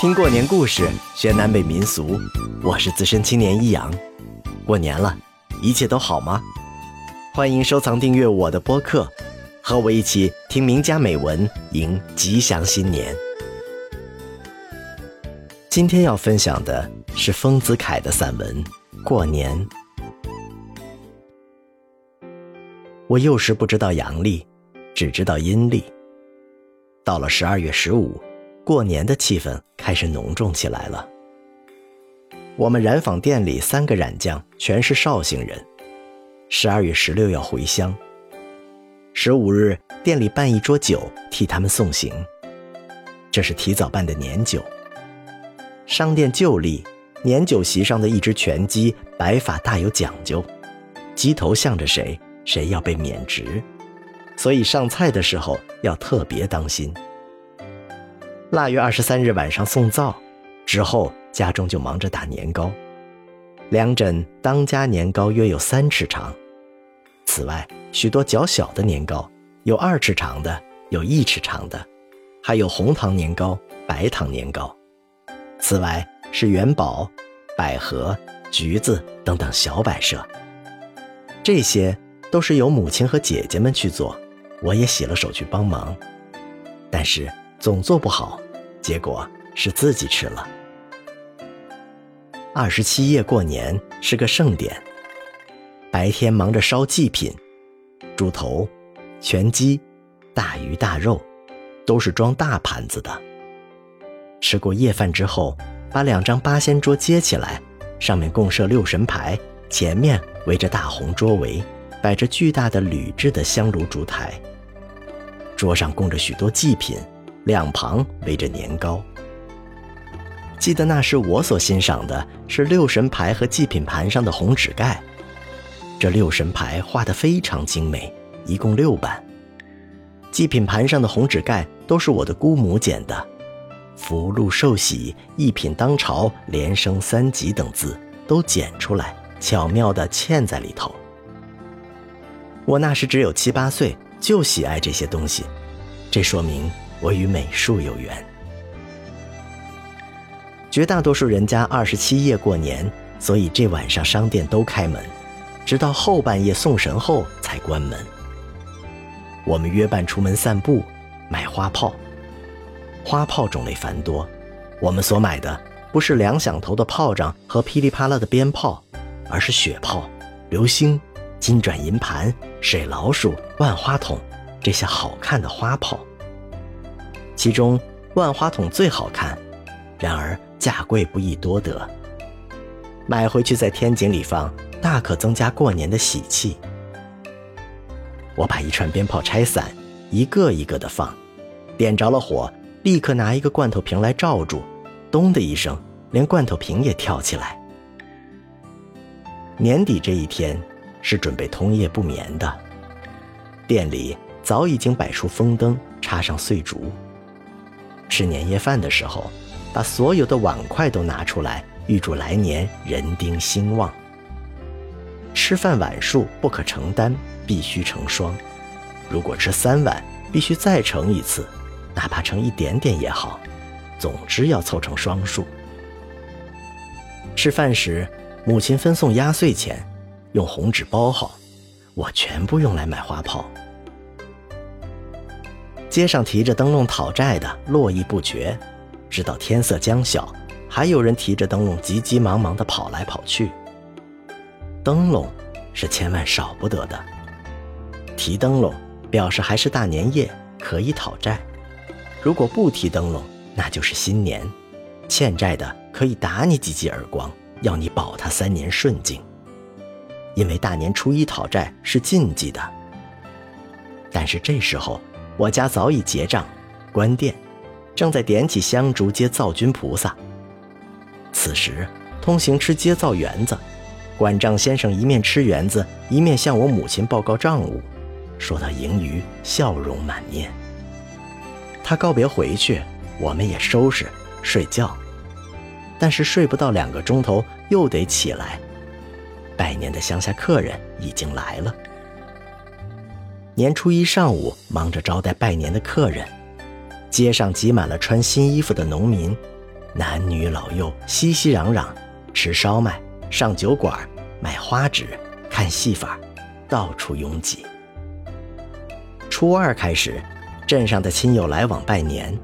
听过年故事，学南北民俗。我是资深青年一阳。过年了，一切都好吗？欢迎收藏订阅我的播客，和我一起听名家美文，迎吉祥新年。今天要分享的是丰子恺的散文《过年》。我幼时不知道阳历，只知道阴历。到了十二月十五。过年的气氛开始浓重起来了。我们染坊店里三个染匠全是绍兴人，十二月十六要回乡。十五日店里办一桌酒替他们送行，这是提早办的年酒。商店旧例，年酒席上的一只全鸡摆法大有讲究，鸡头向着谁，谁要被免职，所以上菜的时候要特别当心。腊月二十三日晚上送灶，之后家中就忙着打年糕。两枕当家年糕约有三尺长，此外许多较小的年糕，有二尺长的，有一尺长的，还有红糖年糕、白糖年糕。此外是元宝、百合、橘子等等小摆设。这些都是由母亲和姐姐们去做，我也洗了手去帮忙，但是。总做不好，结果是自己吃了。二十七夜过年是个盛典，白天忙着烧祭品，猪头、全鸡、大鱼大肉，都是装大盘子的。吃过夜饭之后，把两张八仙桌接起来，上面共设六神牌，前面围着大红桌围，摆着巨大的铝制的香炉烛台，桌上供着许多祭品。两旁围着年糕。记得那时我所欣赏的是六神牌和祭品盘上的红纸盖，这六神牌画得非常精美，一共六版。祭品盘上的红纸盖都是我的姑母剪的，福禄寿喜、一品当朝、连升三级等字都剪出来，巧妙地嵌在里头。我那时只有七八岁，就喜爱这些东西，这说明。我与美术有缘。绝大多数人家二十七夜过年，所以这晚上商店都开门，直到后半夜送神后才关门。我们约伴出门散步，买花炮。花炮种类繁多，我们所买的不是两响头的炮仗和噼里啪啦的鞭炮，而是雪炮、流星、金转银盘、水老鼠、万花筒这些好看的花炮。其中万花筒最好看，然而价贵不易多得。买回去在天井里放，大可增加过年的喜气。我把一串鞭炮拆散，一个一个的放，点着了火，立刻拿一个罐头瓶来罩住，咚的一声，连罐头瓶也跳起来。年底这一天是准备通夜不眠的，店里早已经摆出风灯，插上碎竹。吃年夜饭的时候，把所有的碗筷都拿出来，预祝来年人丁兴旺。吃饭碗数不可成单，必须成双。如果吃三碗，必须再盛一次，哪怕盛一点点也好，总之要凑成双数。吃饭时，母亲分送压岁钱，用红纸包好，我全部用来买花炮。街上提着灯笼讨债的络绎不绝，直到天色将晓，还有人提着灯笼急急忙忙地跑来跑去。灯笼是千万少不得的，提灯笼表示还是大年夜，可以讨债；如果不提灯笼，那就是新年，欠债的可以打你几记耳光，要你保他三年顺境。因为大年初一讨债是禁忌的，但是这时候。我家早已结账，关店，正在点起香烛接灶君菩萨。此时，通行吃接灶园子，管账先生一面吃园子，一面向我母亲报告账务，说到盈余，笑容满面。他告别回去，我们也收拾睡觉，但是睡不到两个钟头，又得起来。拜年的乡下客人已经来了。年初一上午，忙着招待拜年的客人，街上挤满了穿新衣服的农民，男女老幼熙熙攘攘，吃烧麦、上酒馆、买花纸、看戏法，到处拥挤。初二开始，镇上的亲友来往拜年，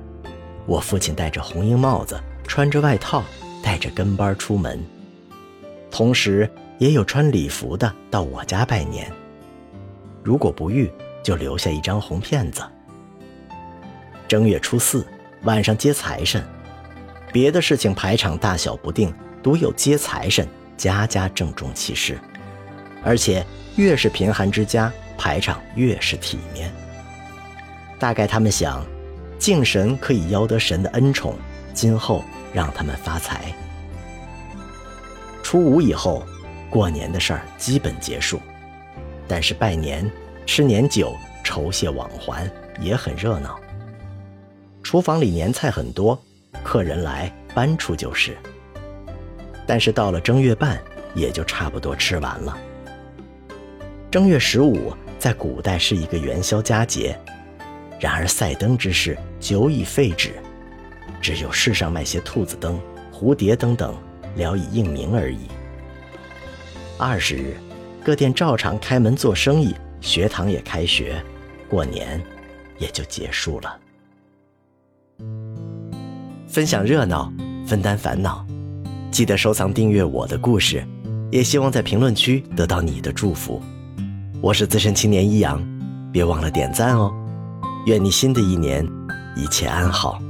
我父亲戴着红缨帽子，穿着外套，带着跟班出门，同时也有穿礼服的到我家拜年。如果不遇，就留下一张红片子。正月初四晚上接财神，别的事情排场大小不定，独有接财神，家家郑重其事，而且越是贫寒之家，排场越是体面。大概他们想，敬神可以邀得神的恩宠，今后让他们发财。初五以后，过年的事儿基本结束，但是拜年、吃年酒、酬谢往还也很热闹。厨房里年菜很多，客人来搬出就是。但是到了正月半，也就差不多吃完了。正月十五在古代是一个元宵佳节。然而赛灯之事久已废止，只有市上卖些兔子灯、蝴蝶灯等，聊以应名而已。二十日，各店照常开门做生意，学堂也开学，过年也就结束了。分享热闹，分担烦恼，记得收藏订阅我的故事，也希望在评论区得到你的祝福。我是资深青年一阳，别忘了点赞哦。愿你新的一年一切安好。